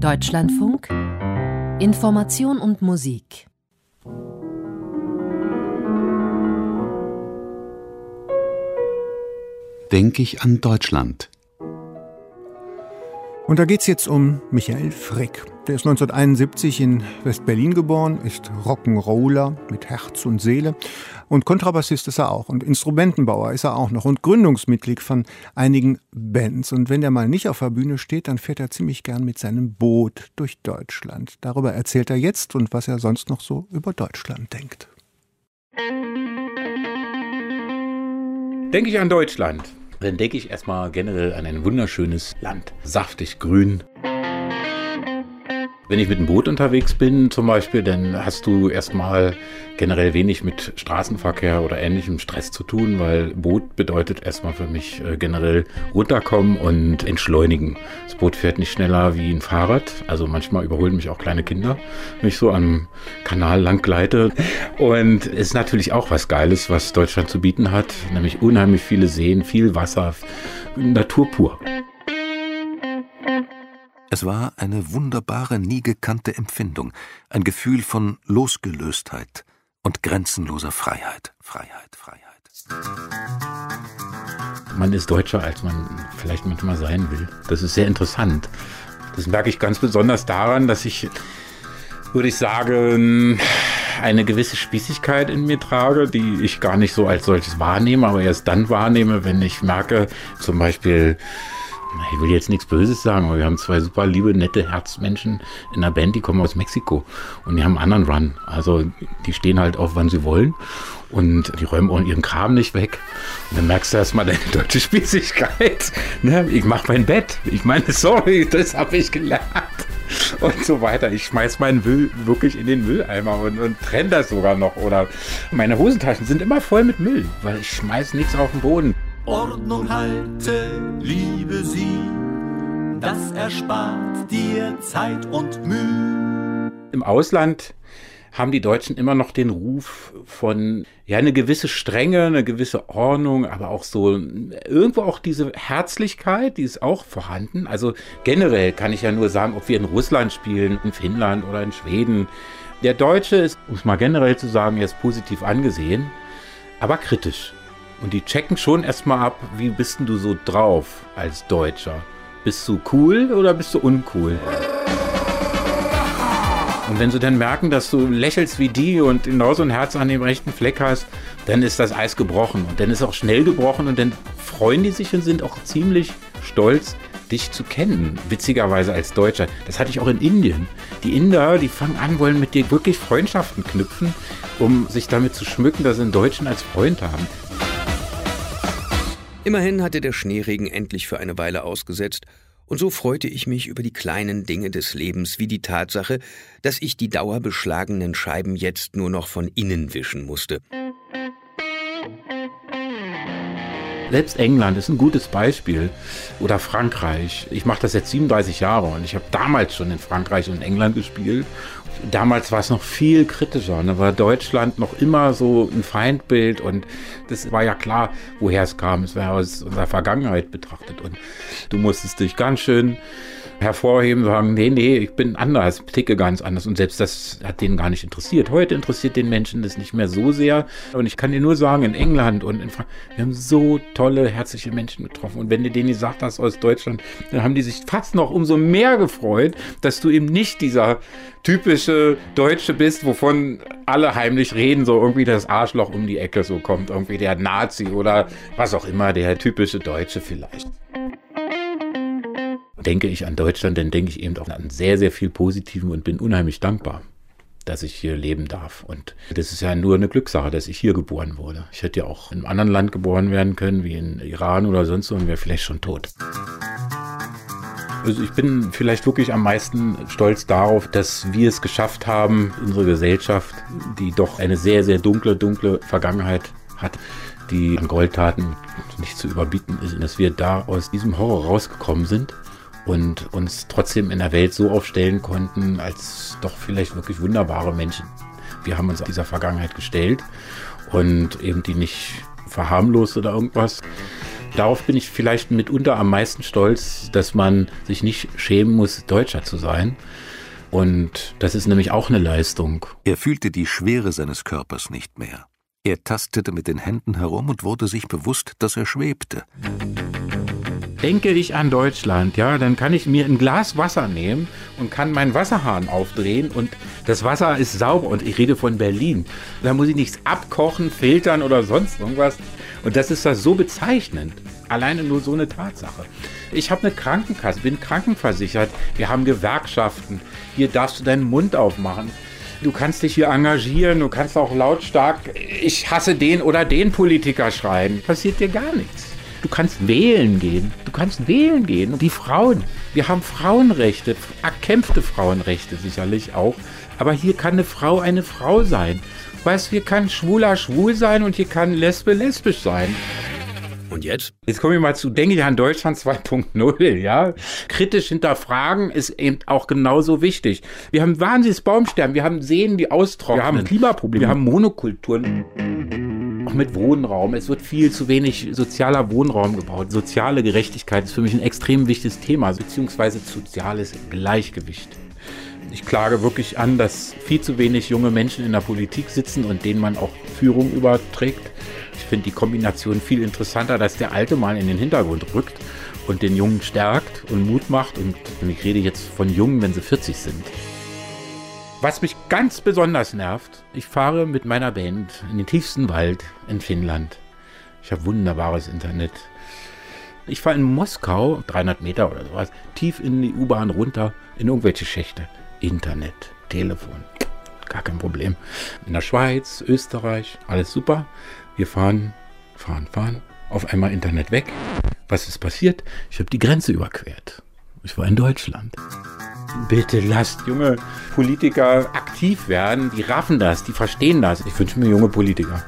Deutschlandfunk Information und Musik Denke ich an Deutschland. Und da geht's jetzt um Michael Frick. Der ist 1971 in West-Berlin geboren, ist Rock'n'Roller mit Herz und Seele. Und Kontrabassist ist er auch. Und Instrumentenbauer ist er auch noch. Und Gründungsmitglied von einigen Bands. Und wenn er mal nicht auf der Bühne steht, dann fährt er ziemlich gern mit seinem Boot durch Deutschland. Darüber erzählt er jetzt und was er sonst noch so über Deutschland denkt. Denke ich an Deutschland, dann denke ich erstmal generell an ein wunderschönes Land. Saftig grün, wenn ich mit dem Boot unterwegs bin zum Beispiel, dann hast du erstmal generell wenig mit Straßenverkehr oder ähnlichem Stress zu tun, weil Boot bedeutet erstmal für mich äh, generell runterkommen und entschleunigen. Das Boot fährt nicht schneller wie ein Fahrrad, also manchmal überholen mich auch kleine Kinder, wenn ich so am Kanal lang gleite. Und ist natürlich auch was Geiles, was Deutschland zu bieten hat, nämlich unheimlich viele Seen, viel Wasser, Natur pur. Es war eine wunderbare, nie gekannte Empfindung, ein Gefühl von Losgelöstheit und grenzenloser Freiheit, Freiheit, Freiheit. Man ist deutscher, als man vielleicht manchmal sein will. Das ist sehr interessant. Das merke ich ganz besonders daran, dass ich, würde ich sagen, eine gewisse Spießigkeit in mir trage, die ich gar nicht so als solches wahrnehme, aber erst dann wahrnehme, wenn ich merke, zum Beispiel, ich will jetzt nichts Böses sagen, aber wir haben zwei super liebe, nette Herzmenschen in der Band, die kommen aus Mexiko und die haben einen anderen Run. Also die stehen halt auf, wann sie wollen und die räumen auch ihren Kram nicht weg. Und dann merkst du erstmal deine deutsche Spießigkeit. Ne? Ich mach mein Bett. Ich meine, sorry, das habe ich gelernt. Und so weiter. Ich schmeiß meinen Müll wirklich in den Mülleimer und, und trenne das sogar noch. Oder meine Hosentaschen sind immer voll mit Müll, weil ich schmeiß nichts auf den Boden. Ordnung halte, liebe sie, das erspart dir Zeit und Mühe. Im Ausland haben die Deutschen immer noch den Ruf von ja eine gewisse Strenge, eine gewisse Ordnung, aber auch so irgendwo auch diese Herzlichkeit, die ist auch vorhanden. Also generell kann ich ja nur sagen, ob wir in Russland spielen, in Finnland oder in Schweden. Der Deutsche ist, um es mal generell zu sagen, er ist positiv angesehen, aber kritisch. Und die checken schon erstmal ab, wie bist denn du so drauf als Deutscher? Bist du cool oder bist du uncool? Und wenn sie dann merken, dass du lächelst wie die und genauso ein Herz an dem rechten Fleck hast, dann ist das Eis gebrochen. Und dann ist auch schnell gebrochen und dann freuen die sich und sind auch ziemlich stolz, dich zu kennen. Witzigerweise als Deutscher. Das hatte ich auch in Indien. Die Inder, die fangen an, wollen mit dir wirklich Freundschaften knüpfen, um sich damit zu schmücken, dass sie einen Deutschen als Freund haben. Immerhin hatte der Schneeregen endlich für eine Weile ausgesetzt, und so freute ich mich über die kleinen Dinge des Lebens, wie die Tatsache, dass ich die dauerbeschlagenen Scheiben jetzt nur noch von innen wischen musste. Selbst England ist ein gutes Beispiel. Oder Frankreich. Ich mache das jetzt 37 Jahre und ich habe damals schon in Frankreich und England gespielt. Damals war es noch viel kritischer. Da war Deutschland noch immer so ein Feindbild und das war ja klar, woher es kam. Es war aus unserer Vergangenheit betrachtet und du musstest dich ganz schön hervorheben, sagen, nee, nee, ich bin anders, ticke ganz anders. Und selbst das hat denen gar nicht interessiert. Heute interessiert den Menschen das nicht mehr so sehr. Und ich kann dir nur sagen, in England und in Frankreich, wir haben so tolle, herzliche Menschen getroffen. Und wenn du denen gesagt hast aus Deutschland, dann haben die sich fast noch umso mehr gefreut, dass du eben nicht dieser typische Deutsche bist, wovon alle heimlich reden, so irgendwie das Arschloch um die Ecke so kommt, irgendwie der Nazi oder was auch immer, der typische Deutsche vielleicht denke ich an Deutschland, dann denke ich eben auch an sehr, sehr viel Positiven und bin unheimlich dankbar, dass ich hier leben darf. Und das ist ja nur eine Glückssache, dass ich hier geboren wurde. Ich hätte ja auch in einem anderen Land geboren werden können, wie in Iran oder sonst wo, und wäre vielleicht schon tot. Also ich bin vielleicht wirklich am meisten stolz darauf, dass wir es geschafft haben, unsere Gesellschaft, die doch eine sehr, sehr dunkle, dunkle Vergangenheit hat, die an Goldtaten nicht zu überbieten ist, dass wir da aus diesem Horror rausgekommen sind und uns trotzdem in der Welt so aufstellen konnten, als doch vielleicht wirklich wunderbare Menschen. Wir haben uns dieser Vergangenheit gestellt und eben die nicht verharmlost oder irgendwas. Darauf bin ich vielleicht mitunter am meisten stolz, dass man sich nicht schämen muss, Deutscher zu sein. Und das ist nämlich auch eine Leistung. Er fühlte die Schwere seines Körpers nicht mehr. Er tastete mit den Händen herum und wurde sich bewusst, dass er schwebte. Denke ich an Deutschland, ja, dann kann ich mir ein Glas Wasser nehmen und kann meinen Wasserhahn aufdrehen und das Wasser ist sauber und ich rede von Berlin. Da muss ich nichts abkochen, filtern oder sonst irgendwas. Und das ist das so bezeichnend. Alleine nur so eine Tatsache. Ich habe eine Krankenkasse, bin krankenversichert. Wir haben Gewerkschaften. Hier darfst du deinen Mund aufmachen. Du kannst dich hier engagieren, du kannst auch lautstark, ich hasse den oder den Politiker schreien. Passiert dir gar nichts. Du kannst wählen gehen. Du kannst wählen gehen. Und die Frauen, wir haben Frauenrechte, erkämpfte Frauenrechte sicherlich auch. Aber hier kann eine Frau eine Frau sein. Weißt, hier kann Schwuler schwul sein und hier kann Lesbe lesbisch sein. Und jetzt? Jetzt komme ich mal zu, denke ich an Deutschland 2.0, ja. Kritisch hinterfragen ist eben auch genauso wichtig. Wir haben wahnsinniges Baumsterben, wir haben Seen, die austrocknen. Wir haben Klimaprobleme, wir haben Monokulturen. Auch mit Wohnraum. Es wird viel zu wenig sozialer Wohnraum gebaut. Soziale Gerechtigkeit ist für mich ein extrem wichtiges Thema, beziehungsweise soziales Gleichgewicht. Ich klage wirklich an, dass viel zu wenig junge Menschen in der Politik sitzen und denen man auch Führung überträgt. Ich finde die Kombination viel interessanter, dass der Alte mal in den Hintergrund rückt und den Jungen stärkt und Mut macht. Und ich rede jetzt von Jungen, wenn sie 40 sind. Was mich ganz besonders nervt, ich fahre mit meiner Band in den tiefsten Wald in Finnland. Ich habe wunderbares Internet. Ich fahre in Moskau, 300 Meter oder sowas, tief in die U-Bahn runter, in irgendwelche Schächte. Internet, Telefon, gar kein Problem. In der Schweiz, Österreich, alles super. Wir fahren, fahren, fahren. Auf einmal Internet weg. Was ist passiert? Ich habe die Grenze überquert. Ich war in Deutschland. Bitte lasst junge Politiker aktiv werden. Die raffen das, die verstehen das. Ich wünsche mir junge Politiker.